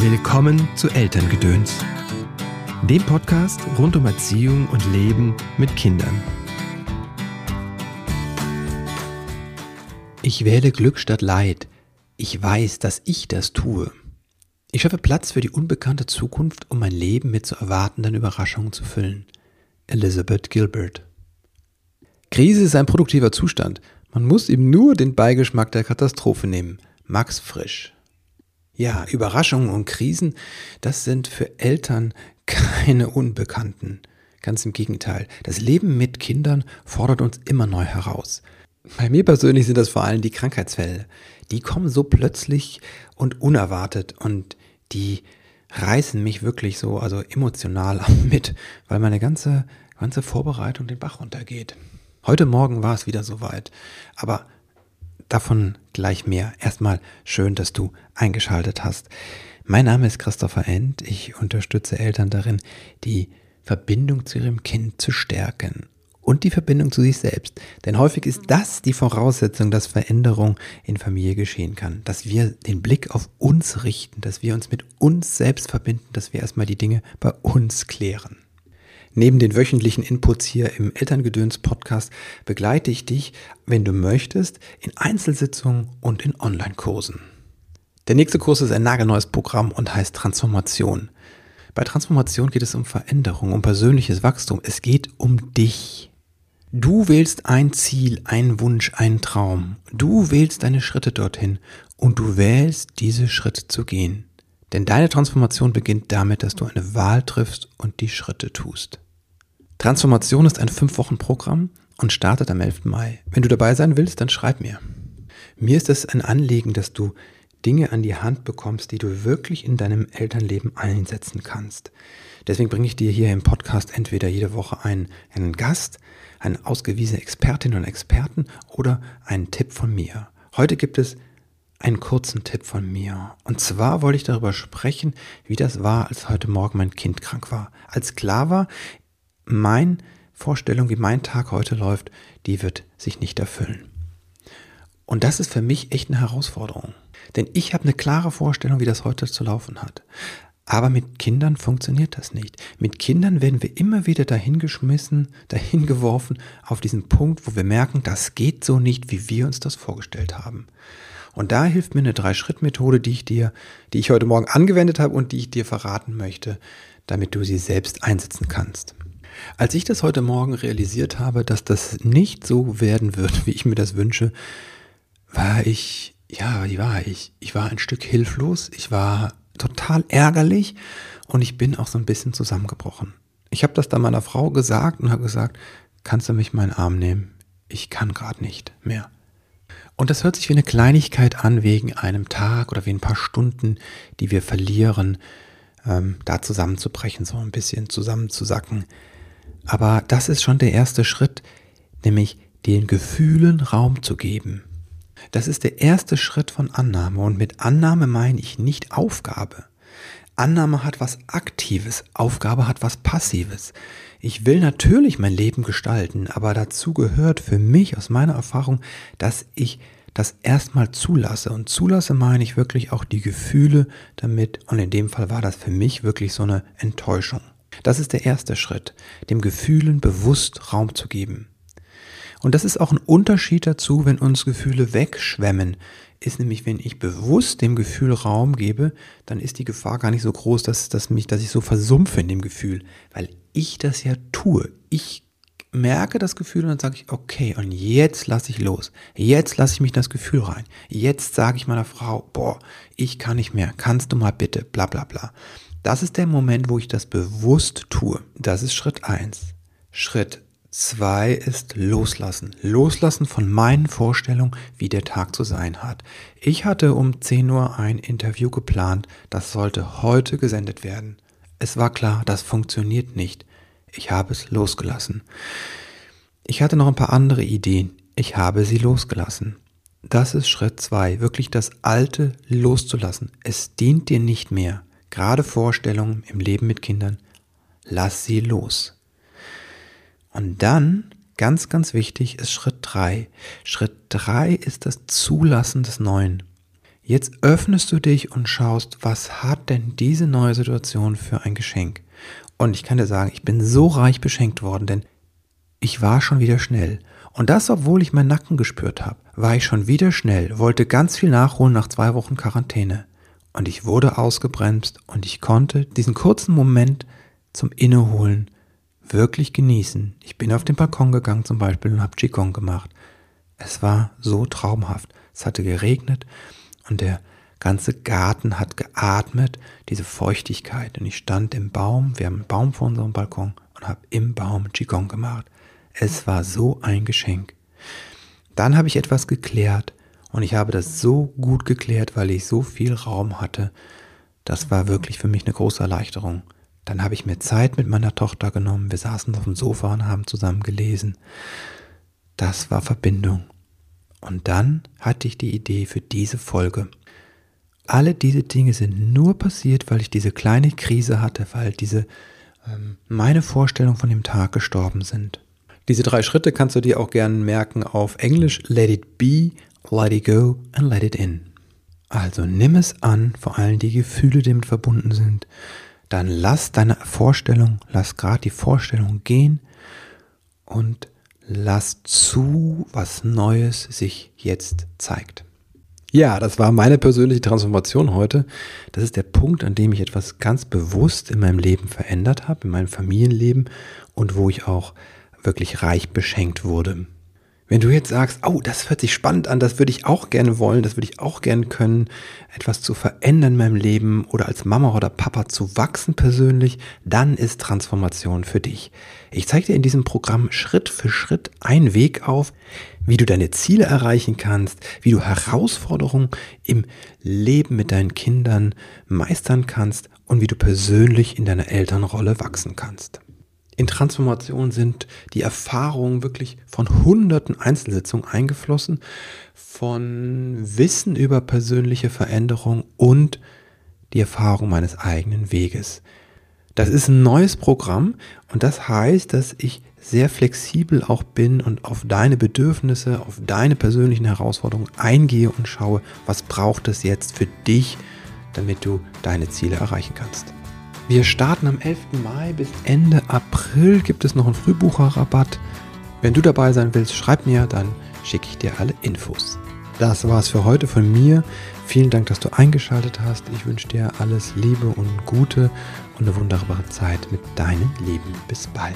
Willkommen zu Elterngedöns, dem Podcast rund um Erziehung und Leben mit Kindern. Ich wähle Glück statt Leid. Ich weiß, dass ich das tue. Ich schaffe Platz für die unbekannte Zukunft, um mein Leben mit zu erwartenden Überraschungen zu füllen. Elizabeth Gilbert. Krise ist ein produktiver Zustand. Man muss ihm nur den Beigeschmack der Katastrophe nehmen. Max Frisch. Ja, Überraschungen und Krisen, das sind für Eltern keine Unbekannten. Ganz im Gegenteil. Das Leben mit Kindern fordert uns immer neu heraus. Bei mir persönlich sind das vor allem die Krankheitsfälle. Die kommen so plötzlich und unerwartet und die reißen mich wirklich so, also emotional mit, weil meine ganze, ganze Vorbereitung den Bach runtergeht. Heute Morgen war es wieder soweit. Aber Davon gleich mehr. Erstmal schön, dass du eingeschaltet hast. Mein Name ist Christopher End. Ich unterstütze Eltern darin, die Verbindung zu ihrem Kind zu stärken und die Verbindung zu sich selbst. Denn häufig ist das die Voraussetzung, dass Veränderung in Familie geschehen kann. Dass wir den Blick auf uns richten, dass wir uns mit uns selbst verbinden, dass wir erstmal die Dinge bei uns klären. Neben den wöchentlichen Inputs hier im Elterngedöns-Podcast begleite ich dich, wenn du möchtest, in Einzelsitzungen und in Online-Kursen. Der nächste Kurs ist ein nagelneues Programm und heißt Transformation. Bei Transformation geht es um Veränderung, um persönliches Wachstum. Es geht um dich. Du wählst ein Ziel, einen Wunsch, einen Traum. Du wählst deine Schritte dorthin und du wählst diese Schritte zu gehen. Denn deine Transformation beginnt damit, dass du eine Wahl triffst und die Schritte tust. Transformation ist ein 5-Wochen-Programm und startet am 11. Mai. Wenn du dabei sein willst, dann schreib mir. Mir ist es ein Anliegen, dass du Dinge an die Hand bekommst, die du wirklich in deinem Elternleben einsetzen kannst. Deswegen bringe ich dir hier im Podcast entweder jede Woche einen, einen Gast, eine ausgewiesene Expertin und Experten oder einen Tipp von mir. Heute gibt es einen kurzen Tipp von mir. Und zwar wollte ich darüber sprechen, wie das war, als heute Morgen mein Kind krank war. Als klar war, mein Vorstellung, wie mein Tag heute läuft, die wird sich nicht erfüllen. Und das ist für mich echt eine Herausforderung. Denn ich habe eine klare Vorstellung, wie das heute zu laufen hat. Aber mit Kindern funktioniert das nicht. Mit Kindern werden wir immer wieder dahingeschmissen, dahingeworfen auf diesen Punkt, wo wir merken, das geht so nicht, wie wir uns das vorgestellt haben. Und da hilft mir eine Drei-Schritt-Methode, die ich dir, die ich heute Morgen angewendet habe und die ich dir verraten möchte, damit du sie selbst einsetzen kannst. Als ich das heute Morgen realisiert habe, dass das nicht so werden wird, wie ich mir das wünsche, war ich, ja, wie war ich? Ich war ein Stück hilflos, ich war total ärgerlich und ich bin auch so ein bisschen zusammengebrochen. Ich habe das dann meiner Frau gesagt und habe gesagt, kannst du mich meinen Arm nehmen? Ich kann gerade nicht mehr. Und das hört sich wie eine Kleinigkeit an, wegen einem Tag oder wie ein paar Stunden, die wir verlieren, ähm, da zusammenzubrechen, so ein bisschen zusammenzusacken. Aber das ist schon der erste Schritt, nämlich den Gefühlen Raum zu geben. Das ist der erste Schritt von Annahme und mit Annahme meine ich nicht Aufgabe. Annahme hat was Aktives, Aufgabe hat was Passives. Ich will natürlich mein Leben gestalten, aber dazu gehört für mich aus meiner Erfahrung, dass ich das erstmal zulasse. Und zulasse meine ich wirklich auch die Gefühle damit. Und in dem Fall war das für mich wirklich so eine Enttäuschung. Das ist der erste Schritt, dem Gefühlen bewusst Raum zu geben. Und das ist auch ein Unterschied dazu, wenn uns Gefühle wegschwemmen. Ist nämlich, wenn ich bewusst dem Gefühl Raum gebe, dann ist die Gefahr gar nicht so groß, dass, dass, mich, dass ich so versumpfe in dem Gefühl, weil ich das ja tue. Ich merke das Gefühl und dann sage ich, okay, und jetzt lasse ich los. Jetzt lasse ich mich das Gefühl rein. Jetzt sage ich meiner Frau, boah, ich kann nicht mehr. Kannst du mal bitte, bla bla bla. Das ist der Moment, wo ich das bewusst tue. Das ist Schritt eins. Schritt zwei ist Loslassen. Loslassen von meinen Vorstellungen, wie der Tag zu sein hat. Ich hatte um 10 Uhr ein Interview geplant, das sollte heute gesendet werden. Es war klar, das funktioniert nicht. Ich habe es losgelassen. Ich hatte noch ein paar andere Ideen. Ich habe sie losgelassen. Das ist Schritt zwei, wirklich das Alte loszulassen. Es dient dir nicht mehr gerade Vorstellungen im Leben mit Kindern, lass sie los. Und dann, ganz, ganz wichtig, ist Schritt drei. Schritt drei ist das Zulassen des Neuen. Jetzt öffnest du dich und schaust, was hat denn diese neue Situation für ein Geschenk? Und ich kann dir sagen, ich bin so reich beschenkt worden, denn ich war schon wieder schnell. Und das, obwohl ich meinen Nacken gespürt habe, war ich schon wieder schnell, wollte ganz viel nachholen nach zwei Wochen Quarantäne. Und ich wurde ausgebremst und ich konnte diesen kurzen Moment zum Inneholen wirklich genießen. Ich bin auf den Balkon gegangen zum Beispiel und habe Qigong gemacht. Es war so traumhaft. Es hatte geregnet und der ganze Garten hat geatmet, diese Feuchtigkeit. Und ich stand im Baum, wir haben einen Baum vor unserem Balkon und habe im Baum Qigong gemacht. Es war so ein Geschenk. Dann habe ich etwas geklärt und ich habe das so gut geklärt, weil ich so viel Raum hatte. Das war wirklich für mich eine große Erleichterung. Dann habe ich mir Zeit mit meiner Tochter genommen. Wir saßen auf dem Sofa und haben zusammen gelesen. Das war Verbindung. Und dann hatte ich die Idee für diese Folge. Alle diese Dinge sind nur passiert, weil ich diese kleine Krise hatte, weil diese ähm, meine Vorstellungen von dem Tag gestorben sind. Diese drei Schritte kannst du dir auch gerne merken auf Englisch Let it be, let it go and let it in. Also nimm es an, vor allem die Gefühle, die damit verbunden sind. Dann lass deine Vorstellung, lass gerade die Vorstellung gehen und lass zu, was Neues sich jetzt zeigt. Ja, das war meine persönliche Transformation heute. Das ist der Punkt, an dem ich etwas ganz bewusst in meinem Leben verändert habe, in meinem Familienleben und wo ich auch wirklich reich beschenkt wurde. Wenn du jetzt sagst, oh, das hört sich spannend an, das würde ich auch gerne wollen, das würde ich auch gerne können, etwas zu verändern in meinem Leben oder als Mama oder Papa zu wachsen persönlich, dann ist Transformation für dich. Ich zeige dir in diesem Programm Schritt für Schritt einen Weg auf, wie du deine Ziele erreichen kannst, wie du Herausforderungen im Leben mit deinen Kindern meistern kannst und wie du persönlich in deiner Elternrolle wachsen kannst. In Transformation sind die Erfahrungen wirklich von hunderten Einzelsitzungen eingeflossen, von Wissen über persönliche Veränderung und die Erfahrung meines eigenen Weges. Das ist ein neues Programm und das heißt, dass ich sehr flexibel auch bin und auf deine Bedürfnisse, auf deine persönlichen Herausforderungen eingehe und schaue, was braucht es jetzt für dich, damit du deine Ziele erreichen kannst. Wir starten am 11. Mai bis Ende April gibt es noch einen Frühbucherrabatt. Wenn du dabei sein willst, schreib mir, dann schicke ich dir alle Infos. Das war's für heute von mir. Vielen Dank, dass du eingeschaltet hast. Ich wünsche dir alles Liebe und Gute und eine wunderbare Zeit mit deinem Leben. Bis bald.